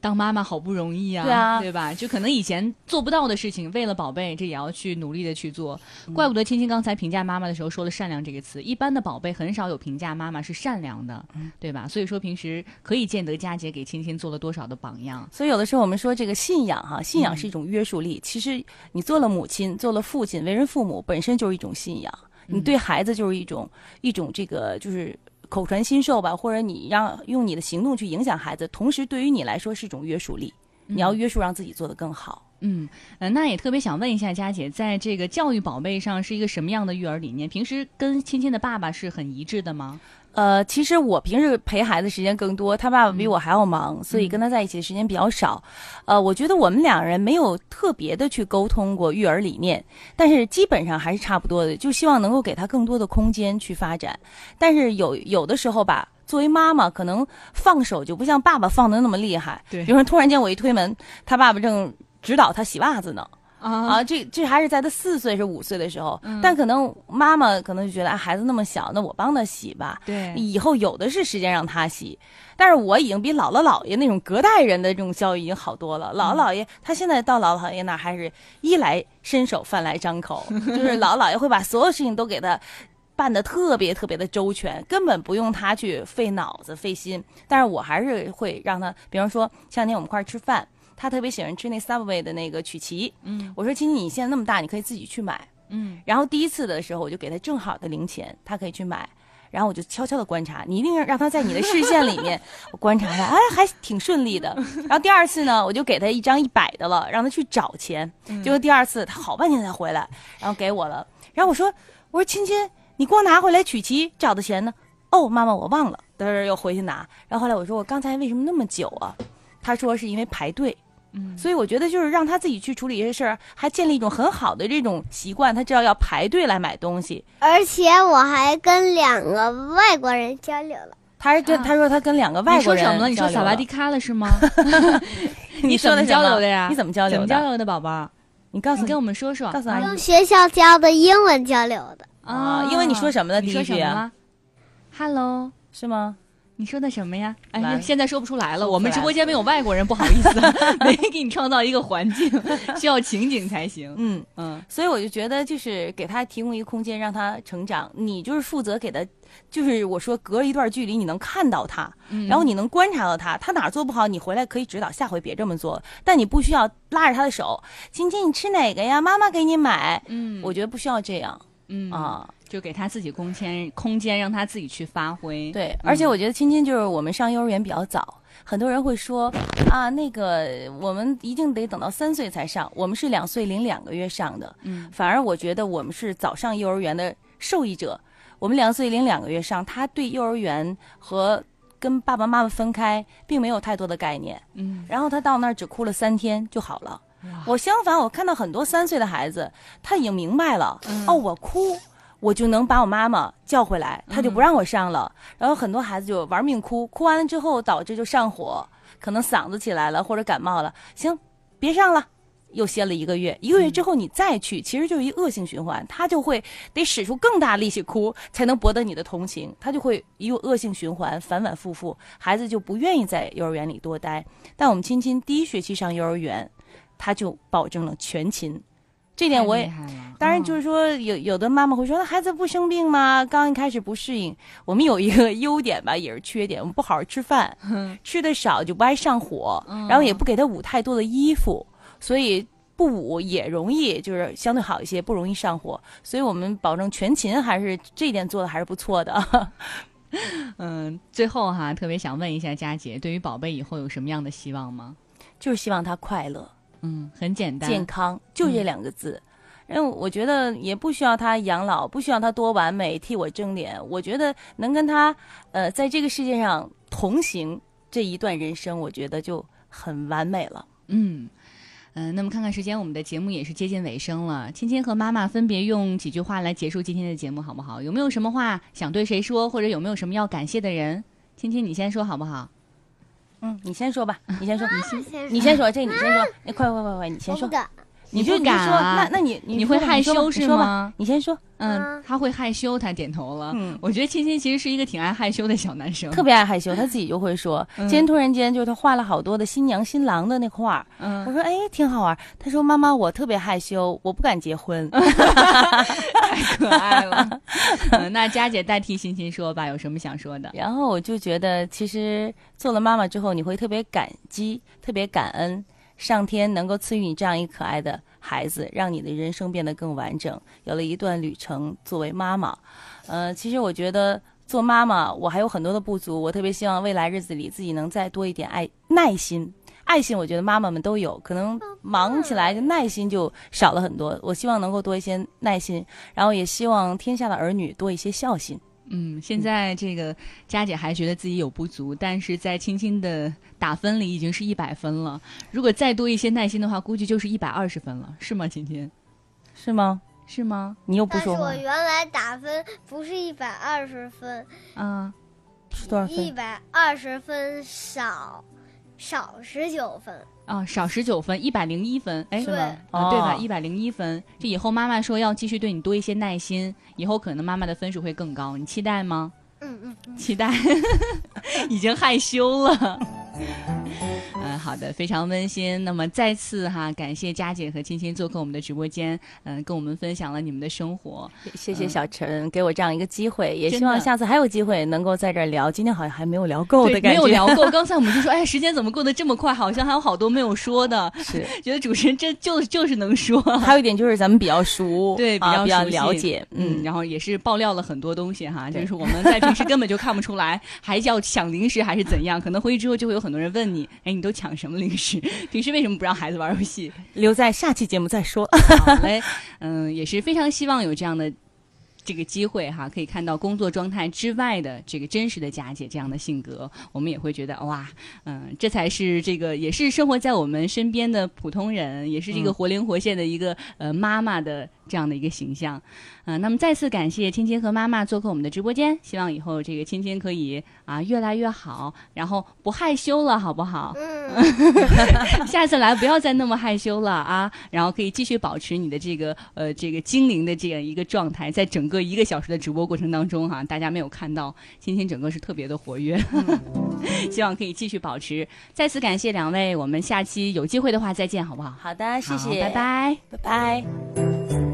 当妈妈好不容易啊，对啊，对吧？就可能以前做不到的事情，为了宝贝，这也要去努力的去做。怪不得青青刚才评价妈妈的时候说了“善良”这个词。一般的宝贝很少有评价妈妈是善良的，对吧？所以说平时可以见得佳姐给青青做了多少的榜样。所以有的时候我们说这个信仰哈，信仰是一种约束力。其实你做了母亲，做了父亲，为人父母本身就是一种信仰。你对孩子就是一种一种这个就是。口传心授吧，或者你让用你的行动去影响孩子，同时对于你来说是一种约束力。你要约束让自己做得更好。嗯，呃，那也特别想问一下佳姐，在这个教育宝贝上是一个什么样的育儿理念？平时跟亲亲的爸爸是很一致的吗？呃，其实我平时陪孩子时间更多，他爸爸比我还要忙，所以跟他在一起的时间比较少。呃，我觉得我们两人没有特别的去沟通过育儿理念，但是基本上还是差不多的，就希望能够给他更多的空间去发展。但是有有的时候吧，作为妈妈，可能放手就不像爸爸放的那么厉害。对，比如说突然间我一推门，他爸爸正指导他洗袜子呢。啊，这这还是在他四岁是五岁的时候，但可能妈妈可能就觉得啊，孩子那么小，那我帮他洗吧。对，以后有的是时间让他洗。但是我已经比姥姥姥爷那种隔代人的这种教育已经好多了。姥姥姥爷他现在到姥姥姥爷那儿还是衣来伸手饭来张口，就是姥姥姥爷会把所有事情都给他办的特别特别的周全，根本不用他去费脑子费心。但是我还是会让他，比方说前两天我们一块儿吃饭。他特别喜欢吃那 Subway 的那个曲奇，嗯，我说亲亲，你现在那么大，你可以自己去买，嗯，然后第一次的时候我就给他正好的零钱，他可以去买，然后我就悄悄的观察，你一定让他在你的视线里面，我观察他，哎，还挺顺利的。然后第二次呢，我就给他一张一百的了，让他去找钱，结果第二次他好半天才回来，然后给我了，然后我说，我说亲亲，你光拿回来曲奇找的钱呢？哦，妈妈，我忘了，等会又回去拿。然后后来我说，我刚才为什么那么久啊？他说是因为排队。所以我觉得就是让他自己去处理这些事儿，还建立一种很好的这种习惯。他知道要排队来买东西，而且我还跟两个外国人交流了。他是跟他说他跟两个外国人你说什么了？你说萨瓦迪卡了是吗？你怎么交流的呀？你怎么交流？怎么交流的，宝宝？你告诉跟我们说说。告诉阿姨。用学校教的英文交流的啊？因为你说什么的？第一句 Hello，是吗？你说的什么呀？哎呀，现在说不出来了。我们直播间没有外国人，不好意思，没给你创造一个环境，需要情景才行。嗯嗯，所以我就觉得，就是给他提供一个空间，让他成长。你就是负责给他，就是我说隔一段距离，你能看到他，然后你能观察到他，他哪做不好，你回来可以指导，下回别这么做。但你不需要拉着他的手，亲亲，你吃哪个呀？妈妈给你买。嗯，我觉得不需要这样。嗯啊。就给他自己空间，空间让他自己去发挥。对，而且我觉得青青就是我们上幼儿园比较早，很多人会说啊，那个我们一定得等到三岁才上，我们是两岁零两个月上的。嗯，反而我觉得我们是早上幼儿园的受益者。我们两岁零两个月上，他对幼儿园和跟爸爸妈妈分开并没有太多的概念。嗯，然后他到那儿只哭了三天就好了。我相反，我看到很多三岁的孩子，他已经明白了。哦，我哭。我就能把我妈妈叫回来，他就不让我上了。然后很多孩子就玩命哭，哭完了之后导致就上火，可能嗓子起来了或者感冒了。行，别上了，又歇了一个月。一个月之后你再去，其实就是一恶性循环，他就会得使出更大力气哭，才能博得你的同情。他就会一个恶性循环，反反复复，孩子就不愿意在幼儿园里多待。但我们亲亲第一学期上幼儿园，他就保证了全勤。这点我也，当然就是说，有有的妈妈会说，那孩子不生病吗？刚一开始不适应，我们有一个优点吧，也是缺点，我们不好好吃饭，吃的少就不爱上火，然后也不给他捂太多的衣服，所以不捂也容易，就是相对好一些，不容易上火。所以我们保证全勤，还是这一点做的还是不错的。嗯，最后哈，特别想问一下佳姐，对于宝贝以后有什么样的希望吗？就是希望他快乐。嗯，很简单，健康就这两个字。因为我觉得也不需要他养老，不需要他多完美替我争脸。我觉得能跟他，呃，在这个世界上同行这一段人生，我觉得就很完美了。嗯嗯，那么看看时间，我们的节目也是接近尾声了。青青和妈妈分别用几句话来结束今天的节目，好不好？有没有什么话想对谁说，或者有没有什么要感谢的人？青青，你先说好不好？嗯，你先说吧，你先说，你先，你先说，这你先说，你快快快快，你先说，你不敢啊？那那你你会害羞是吗？你先说。嗯，他会害羞，他点头了。嗯，我觉得亲亲其实是一个挺爱害羞的小男生，特别爱害羞，他自己就会说。今天突然间，就是他画了好多的新娘新郎的那画嗯，我说哎，挺好玩。他说妈妈，我特别害羞，我不敢结婚。太可爱了。那佳姐代替欣欣说吧，有什么想说的？然后我就觉得，其实做了妈妈之后，你会特别感激，特别感恩上天能够赐予你这样一可爱的。孩子让你的人生变得更完整，有了一段旅程。作为妈妈，呃，其实我觉得做妈妈我还有很多的不足，我特别希望未来日子里自己能再多一点爱耐心、爱心。我觉得妈妈们都有，可能忙起来就耐心就少了很多。我希望能够多一些耐心，然后也希望天下的儿女多一些孝心。嗯，现在这个佳姐还觉得自己有不足，但是在青青的打分里已经是一百分了。如果再多一些耐心的话，估计就是一百二十分了，是吗？青青，是吗？是吗？你又不说我原来打分不是一百二十分，啊，是多少分？一百二十分少，少十九分。啊，少十九分，一百零一分，哎，是吗？啊，对吧？一百零一分，这以后妈妈说要继续对你多一些耐心，以后可能妈妈的分数会更高，你期待吗？嗯嗯，期待，已经害羞了。嗯，好的，非常温馨。那么再次哈，感谢佳姐和青青做客我们的直播间，嗯，跟我们分享了你们的生活。谢谢小陈给我这样一个机会，也希望下次还有机会能够在这儿聊。今天好像还没有聊够的感觉，没有聊够。刚才我们就说，哎，时间怎么过得这么快？好像还有好多没有说的。是，觉得主持人这就就是能说。还有一点就是咱们比较熟，对，比较比较了解，嗯，然后也是爆料了很多东西哈，就是我们在平时根本就看不出来，还叫抢零食还是怎样？可能回去之后就会有很多人问你，哎，你都抢什么零食？平时为什么不让孩子玩游戏？留在下期节目再说。好嘞，嗯，也是非常希望有这样的这个机会哈，可以看到工作状态之外的这个真实的佳姐这样的性格，我们也会觉得哇，嗯，这才是这个也是生活在我们身边的普通人，也是这个活灵活现的一个呃妈妈的这样的一个形象。嗯，那么再次感谢芊芊和妈妈做客我们的直播间，希望以后这个芊芊可以啊越来越好，然后不害羞了，好不好？嗯，下次来不要再那么害羞了啊，然后可以继续保持你的这个呃这个精灵的这样一个状态，在整个一个小时的直播过程当中哈，大家没有看到芊芊整个是特别的活跃，希望可以继续保持。再次感谢两位，我们下期有机会的话再见，好不好？好的，谢谢，拜拜，拜拜。